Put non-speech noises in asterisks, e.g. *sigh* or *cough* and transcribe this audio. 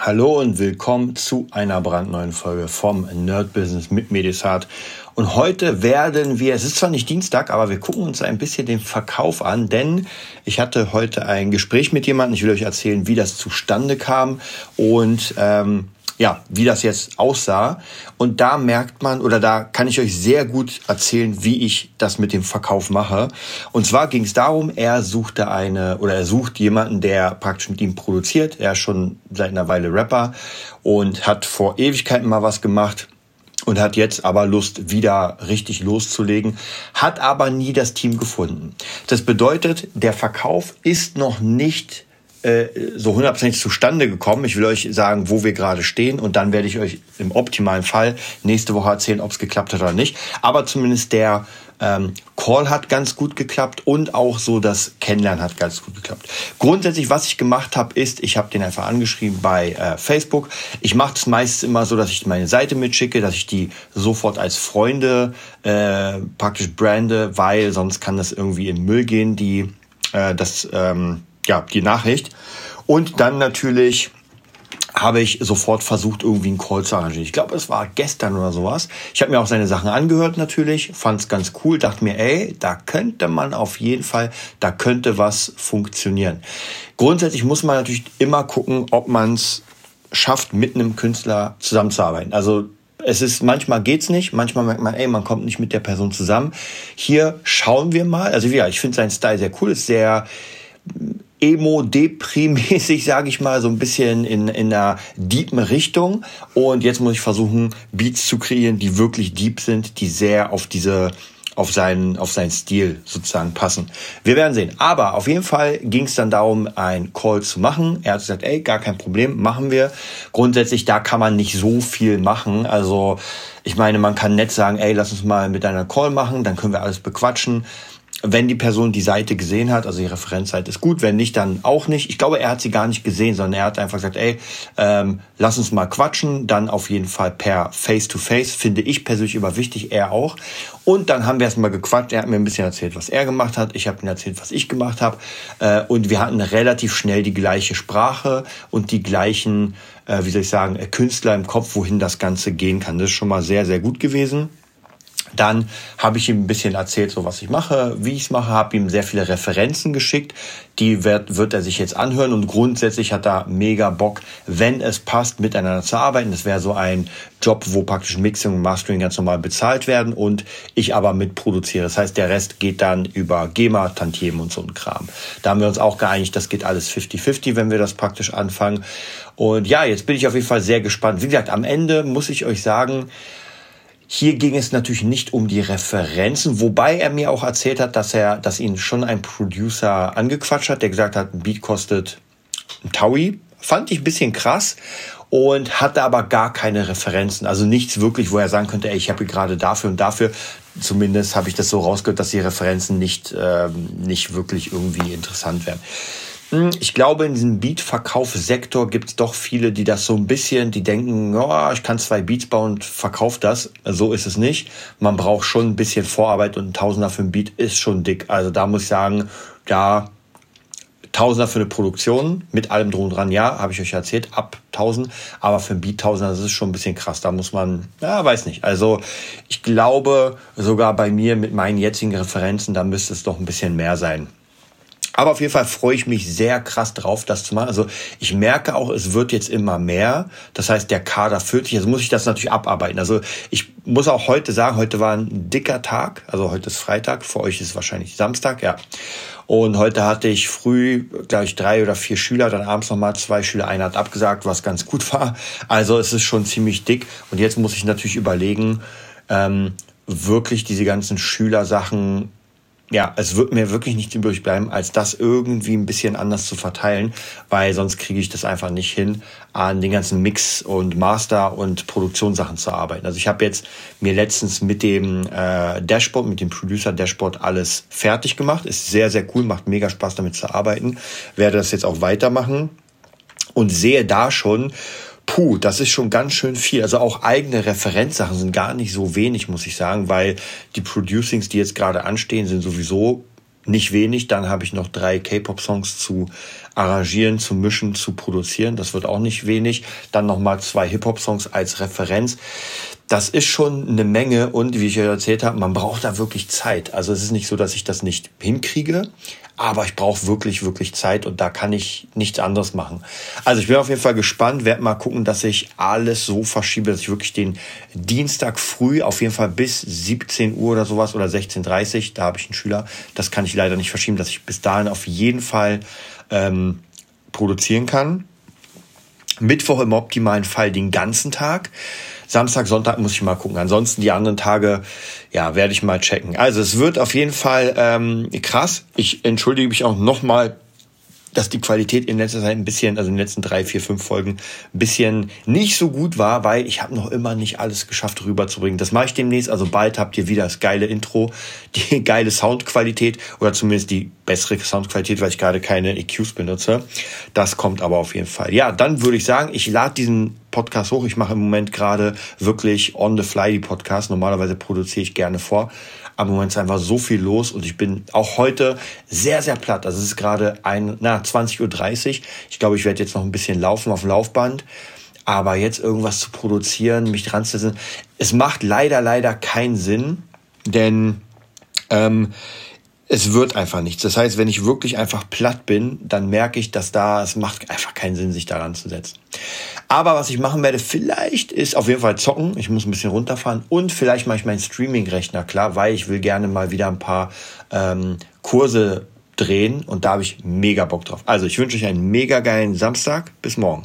Hallo und willkommen zu einer brandneuen Folge vom Nerd Business mit Medisat. Und heute werden wir, es ist zwar nicht Dienstag, aber wir gucken uns ein bisschen den Verkauf an, denn ich hatte heute ein Gespräch mit jemandem. Ich will euch erzählen, wie das zustande kam und ähm, ja, wie das jetzt aussah. Und da merkt man, oder da kann ich euch sehr gut erzählen, wie ich das mit dem Verkauf mache. Und zwar ging es darum, er suchte eine, oder er sucht jemanden, der praktisch mit ihm produziert. Er ist schon seit einer Weile Rapper und hat vor Ewigkeiten mal was gemacht und hat jetzt aber Lust, wieder richtig loszulegen, hat aber nie das Team gefunden. Das bedeutet, der Verkauf ist noch nicht so hundertprozentig zustande gekommen. Ich will euch sagen, wo wir gerade stehen und dann werde ich euch im optimalen Fall nächste Woche erzählen, ob es geklappt hat oder nicht. Aber zumindest der ähm, Call hat ganz gut geklappt und auch so das Kennenlernen hat ganz gut geklappt. Grundsätzlich, was ich gemacht habe, ist, ich habe den einfach angeschrieben bei äh, Facebook. Ich mache es meistens immer so, dass ich meine Seite mitschicke, dass ich die sofort als Freunde äh, praktisch brande, weil sonst kann das irgendwie in Müll gehen, die äh, das ähm, ja, die Nachricht. Und dann natürlich habe ich sofort versucht, irgendwie einen Call zu arrangieren. Ich glaube, es war gestern oder sowas. Ich habe mir auch seine Sachen angehört natürlich, fand es ganz cool, dachte mir, ey, da könnte man auf jeden Fall, da könnte was funktionieren. Grundsätzlich muss man natürlich immer gucken, ob man es schafft, mit einem Künstler zusammenzuarbeiten. Also es ist manchmal geht's nicht, manchmal merkt man, ey, man kommt nicht mit der Person zusammen. Hier schauen wir mal. Also ja, ich finde seinen Style sehr cool, ist sehr Emo-Depri-mäßig, *laughs* sage ich mal, so ein bisschen in, in einer deepen Richtung. Und jetzt muss ich versuchen, Beats zu kreieren, die wirklich deep sind, die sehr auf diese auf seinen, auf seinen Stil sozusagen passen. Wir werden sehen. Aber auf jeden Fall ging es dann darum, ein Call zu machen. Er hat gesagt, ey, gar kein Problem, machen wir. Grundsätzlich, da kann man nicht so viel machen. Also, ich meine, man kann nett sagen, ey, lass uns mal mit einer Call machen, dann können wir alles bequatschen wenn die Person die Seite gesehen hat, also die Referenzseite ist gut, wenn nicht, dann auch nicht. Ich glaube, er hat sie gar nicht gesehen, sondern er hat einfach gesagt, ey, ähm, lass uns mal quatschen, dann auf jeden Fall per Face-to-Face, finde ich persönlich immer wichtig, er auch. Und dann haben wir erstmal gequatscht, er hat mir ein bisschen erzählt, was er gemacht hat, ich habe ihm erzählt, was ich gemacht habe äh, und wir hatten relativ schnell die gleiche Sprache und die gleichen, äh, wie soll ich sagen, Künstler im Kopf, wohin das Ganze gehen kann. Das ist schon mal sehr, sehr gut gewesen. Dann habe ich ihm ein bisschen erzählt, so was ich mache, wie ich es mache, habe ihm sehr viele Referenzen geschickt. Die wird, wird er sich jetzt anhören und grundsätzlich hat er mega Bock, wenn es passt, miteinander zu arbeiten. Das wäre so ein Job, wo praktisch Mixing und Mastering ganz normal bezahlt werden und ich aber mitproduziere. Das heißt, der Rest geht dann über GEMA, Tantiemen und so ein Kram. Da haben wir uns auch geeinigt, das geht alles 50-50, wenn wir das praktisch anfangen. Und ja, jetzt bin ich auf jeden Fall sehr gespannt. Wie gesagt, am Ende muss ich euch sagen, hier ging es natürlich nicht um die Referenzen, wobei er mir auch erzählt hat, dass er, dass ihn schon ein Producer angequatscht hat, der gesagt hat, ein Beat kostet ein Taui. Fand ich ein bisschen krass und hatte aber gar keine Referenzen. Also nichts wirklich, wo er sagen könnte, ey, ich habe gerade dafür und dafür. Zumindest habe ich das so rausgehört, dass die Referenzen nicht, ähm, nicht wirklich irgendwie interessant wären. Hm, ich glaube, in diesem Beat-Verkaufssektor gibt es doch viele, die das so ein bisschen, die denken, oh, ich kann zwei Beats bauen und verkaufe das. So ist es nicht. Man braucht schon ein bisschen Vorarbeit und ein Tausender für ein Beat ist schon dick. Also da muss ich sagen, ja, Tausender für eine Produktion mit allem drum und dran, ja, habe ich euch erzählt, ab 1000. Aber für ein Beat Tausender, das ist schon ein bisschen krass. Da muss man, ja, weiß nicht. Also ich glaube, sogar bei mir mit meinen jetzigen Referenzen, da müsste es doch ein bisschen mehr sein. Aber auf jeden Fall freue ich mich sehr krass drauf, das zu machen. Also ich merke auch, es wird jetzt immer mehr. Das heißt, der Kader füllt sich. Jetzt muss ich das natürlich abarbeiten. Also ich muss auch heute sagen, heute war ein dicker Tag. Also heute ist Freitag. Für euch ist es wahrscheinlich Samstag, ja. Und heute hatte ich früh, glaube ich, drei oder vier Schüler, dann abends nochmal zwei Schüler. Einer hat abgesagt, was ganz gut war. Also es ist schon ziemlich dick. Und jetzt muss ich natürlich überlegen, ähm, wirklich diese ganzen Schülersachen ja, es wird mir wirklich nicht übrig bleiben, als das irgendwie ein bisschen anders zu verteilen, weil sonst kriege ich das einfach nicht hin, an den ganzen Mix und Master und Produktionssachen zu arbeiten. Also ich habe jetzt mir letztens mit dem äh, Dashboard, mit dem Producer Dashboard alles fertig gemacht. Ist sehr, sehr cool, macht mega Spaß damit zu arbeiten. Werde das jetzt auch weitermachen und sehe da schon, Puh, das ist schon ganz schön viel. Also auch eigene Referenzsachen sind gar nicht so wenig, muss ich sagen, weil die Producings, die jetzt gerade anstehen, sind sowieso nicht wenig. Dann habe ich noch drei K-Pop-Songs zu arrangieren, zu mischen, zu produzieren. Das wird auch nicht wenig. Dann nochmal zwei Hip-Hop-Songs als Referenz. Das ist schon eine Menge und wie ich ja erzählt habe, man braucht da wirklich Zeit. Also es ist nicht so, dass ich das nicht hinkriege, aber ich brauche wirklich, wirklich Zeit und da kann ich nichts anderes machen. Also ich bin auf jeden Fall gespannt, werde mal gucken, dass ich alles so verschiebe, dass ich wirklich den Dienstag früh auf jeden Fall bis 17 Uhr oder sowas oder 16.30 Uhr, da habe ich einen Schüler, das kann ich leider nicht verschieben, dass ich bis dahin auf jeden Fall ähm, produzieren kann. Mittwoch im optimalen Fall den ganzen Tag. Samstag, Sonntag muss ich mal gucken. Ansonsten die anderen Tage, ja, werde ich mal checken. Also es wird auf jeden Fall ähm, krass. Ich entschuldige mich auch nochmal dass die Qualität in letzter Zeit ein bisschen, also in den letzten drei, vier, fünf Folgen, ein bisschen nicht so gut war, weil ich habe noch immer nicht alles geschafft rüberzubringen. Das mache ich demnächst. Also bald habt ihr wieder das geile Intro, *laughs* die geile Soundqualität oder zumindest die bessere Soundqualität, weil ich gerade keine EQs benutze. Das kommt aber auf jeden Fall. Ja, dann würde ich sagen, ich lade diesen Podcast hoch. Ich mache im Moment gerade wirklich on the fly die Podcasts. Normalerweise produziere ich gerne vor. Aber im Moment ist einfach so viel los und ich bin auch heute sehr, sehr platt. Also es ist gerade ein, na, 20.30 Uhr. Ich glaube, ich werde jetzt noch ein bisschen laufen auf dem Laufband. Aber jetzt irgendwas zu produzieren, mich dran zu setzen, es macht leider, leider keinen Sinn, denn ähm, es wird einfach nichts. Das heißt, wenn ich wirklich einfach platt bin, dann merke ich, dass da, es macht einfach keinen Sinn, sich daran zu setzen. Aber was ich machen werde, vielleicht ist auf jeden Fall zocken. Ich muss ein bisschen runterfahren und vielleicht mache ich meinen Streaming-Rechner klar, weil ich will gerne mal wieder ein paar ähm, Kurse drehen und da habe ich mega Bock drauf. Also ich wünsche euch einen mega geilen Samstag. Bis morgen.